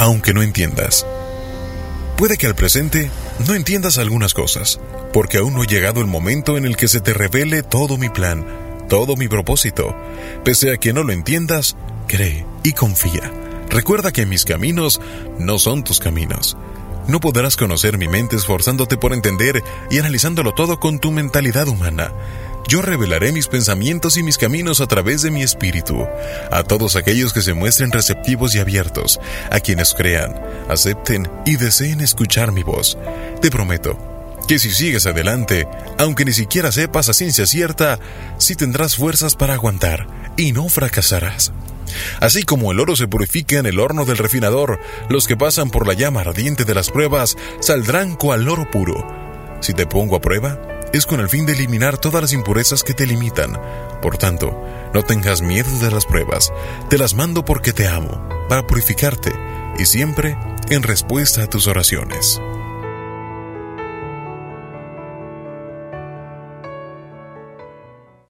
aunque no entiendas. Puede que al presente no entiendas algunas cosas, porque aún no ha llegado el momento en el que se te revele todo mi plan, todo mi propósito. Pese a que no lo entiendas, cree y confía. Recuerda que mis caminos no son tus caminos. No podrás conocer mi mente esforzándote por entender y analizándolo todo con tu mentalidad humana. Yo revelaré mis pensamientos y mis caminos a través de mi espíritu, a todos aquellos que se muestren receptivos y abiertos, a quienes crean, acepten y deseen escuchar mi voz. Te prometo que si sigues adelante, aunque ni siquiera sepas a ciencia cierta, sí tendrás fuerzas para aguantar y no fracasarás. Así como el oro se purifica en el horno del refinador, los que pasan por la llama ardiente de las pruebas saldrán cual oro puro. Si te pongo a prueba, es con el fin de eliminar todas las impurezas que te limitan. Por tanto, no tengas miedo de las pruebas, te las mando porque te amo, para purificarte y siempre en respuesta a tus oraciones.